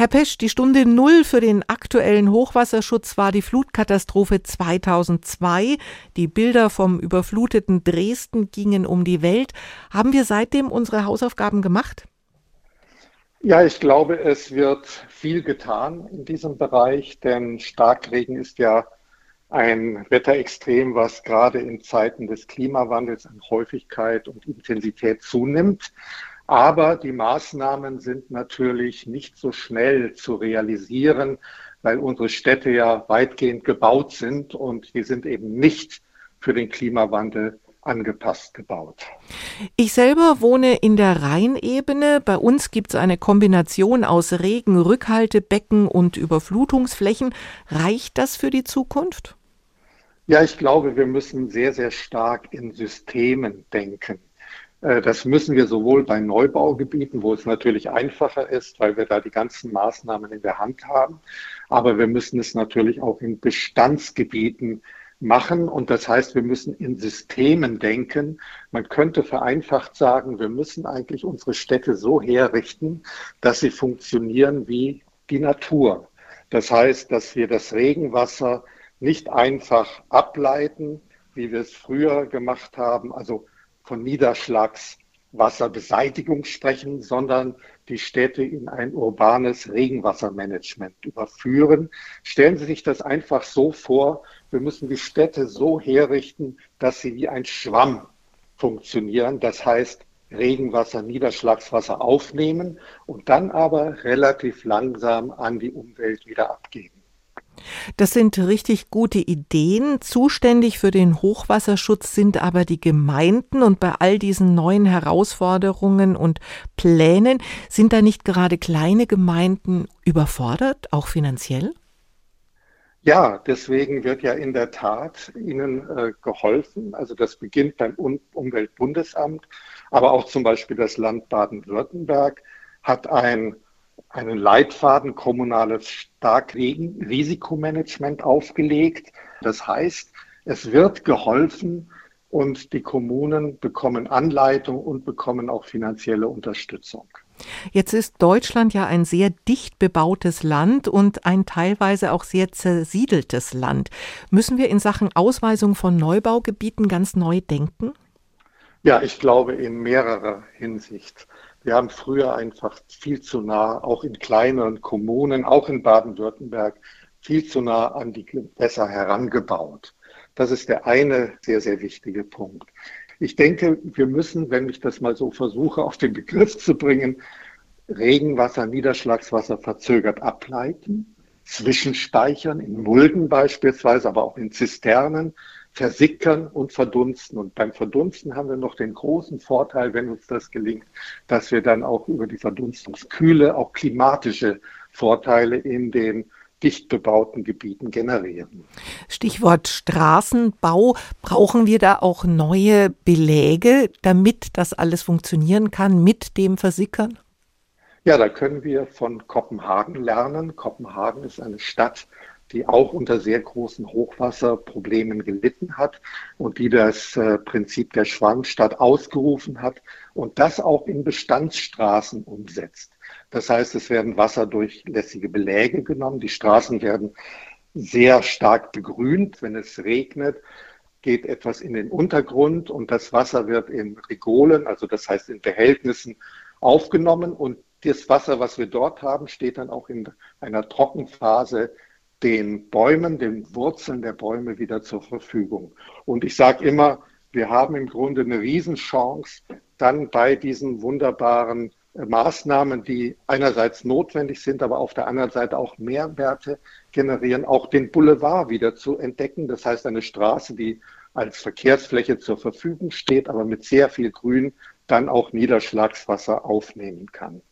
Herr Pesch, die Stunde Null für den aktuellen Hochwasserschutz war die Flutkatastrophe 2002. Die Bilder vom überfluteten Dresden gingen um die Welt. Haben wir seitdem unsere Hausaufgaben gemacht? Ja, ich glaube, es wird viel getan in diesem Bereich, denn Starkregen ist ja ein Wetterextrem, was gerade in Zeiten des Klimawandels an Häufigkeit und Intensität zunimmt. Aber die Maßnahmen sind natürlich nicht so schnell zu realisieren, weil unsere Städte ja weitgehend gebaut sind und die sind eben nicht für den Klimawandel angepasst gebaut. Ich selber wohne in der Rheinebene. Bei uns gibt es eine Kombination aus Regen, Rückhaltebecken und Überflutungsflächen. Reicht das für die Zukunft? Ja, ich glaube, wir müssen sehr, sehr stark in Systemen denken. Äh, das müssen wir sowohl bei Neubaugebieten, wo es natürlich einfacher ist, weil wir da die ganzen Maßnahmen in der Hand haben, aber wir müssen es natürlich auch in Bestandsgebieten machen. Und das heißt, wir müssen in Systemen denken. Man könnte vereinfacht sagen, wir müssen eigentlich unsere Städte so herrichten, dass sie funktionieren wie die Natur. Das heißt, dass wir das Regenwasser nicht einfach ableiten, wie wir es früher gemacht haben, also von Niederschlagswasserbeseitigung sprechen, sondern die Städte in ein urbanes Regenwassermanagement überführen. Stellen Sie sich das einfach so vor, wir müssen die Städte so herrichten, dass sie wie ein Schwamm funktionieren. Das heißt, Regenwasser, Niederschlagswasser aufnehmen und dann aber relativ langsam an die Umwelt wieder abgeben. Das sind richtig gute Ideen. Zuständig für den Hochwasserschutz sind aber die Gemeinden und bei all diesen neuen Herausforderungen und Plänen sind da nicht gerade kleine Gemeinden überfordert, auch finanziell? Ja, deswegen wird ja in der Tat Ihnen äh, geholfen. Also das beginnt beim um Umweltbundesamt, aber auch zum Beispiel das Land Baden-Württemberg hat ein einen Leitfaden kommunales Starkrisikomanagement aufgelegt. Das heißt, es wird geholfen und die Kommunen bekommen Anleitung und bekommen auch finanzielle Unterstützung. Jetzt ist Deutschland ja ein sehr dicht bebautes Land und ein teilweise auch sehr zersiedeltes Land. Müssen wir in Sachen Ausweisung von Neubaugebieten ganz neu denken? Ja, ich glaube in mehrerer Hinsicht. Wir haben früher einfach viel zu nah, auch in kleineren Kommunen, auch in Baden-Württemberg, viel zu nah an die Gewässer herangebaut. Das ist der eine sehr, sehr wichtige Punkt. Ich denke, wir müssen, wenn ich das mal so versuche, auf den Begriff zu bringen, Regenwasser, Niederschlagswasser verzögert ableiten, zwischenspeichern, in Mulden beispielsweise, aber auch in Zisternen, versickern und verdunsten. Und beim Verdunsten haben wir noch den großen Vorteil, wenn uns das gelingt, dass wir dann auch über die Verdunstungskühle auch klimatische Vorteile in den dicht bebauten Gebieten generieren. Stichwort Straßenbau. Brauchen wir da auch neue Beläge, damit das alles funktionieren kann mit dem Versickern? Ja, da können wir von Kopenhagen lernen. Kopenhagen ist eine Stadt, die auch unter sehr großen Hochwasserproblemen gelitten hat und die das äh, Prinzip der Schwammstadt ausgerufen hat und das auch in Bestandsstraßen umsetzt. Das heißt, es werden wasserdurchlässige Beläge genommen, die Straßen werden sehr stark begrünt, wenn es regnet geht etwas in den Untergrund und das Wasser wird in Regolen, also das heißt in Behältnissen aufgenommen. Und das Wasser, was wir dort haben, steht dann auch in einer Trockenphase den Bäumen, den Wurzeln der Bäume wieder zur Verfügung. Und ich sage immer, wir haben im Grunde eine Riesenchance, dann bei diesen wunderbaren äh, Maßnahmen, die einerseits notwendig sind, aber auf der anderen Seite auch Mehrwerte generieren, auch den Boulevard wieder zu entdecken. Das heißt, eine Straße, die als Verkehrsfläche zur Verfügung steht, aber mit sehr viel Grün dann auch Niederschlagswasser aufnehmen kann.